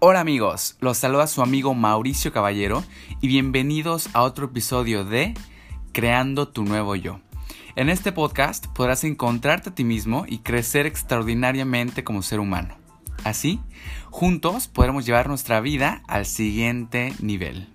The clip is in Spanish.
Hola amigos, los saluda su amigo Mauricio Caballero y bienvenidos a otro episodio de Creando tu nuevo yo. En este podcast podrás encontrarte a ti mismo y crecer extraordinariamente como ser humano. Así, juntos podremos llevar nuestra vida al siguiente nivel.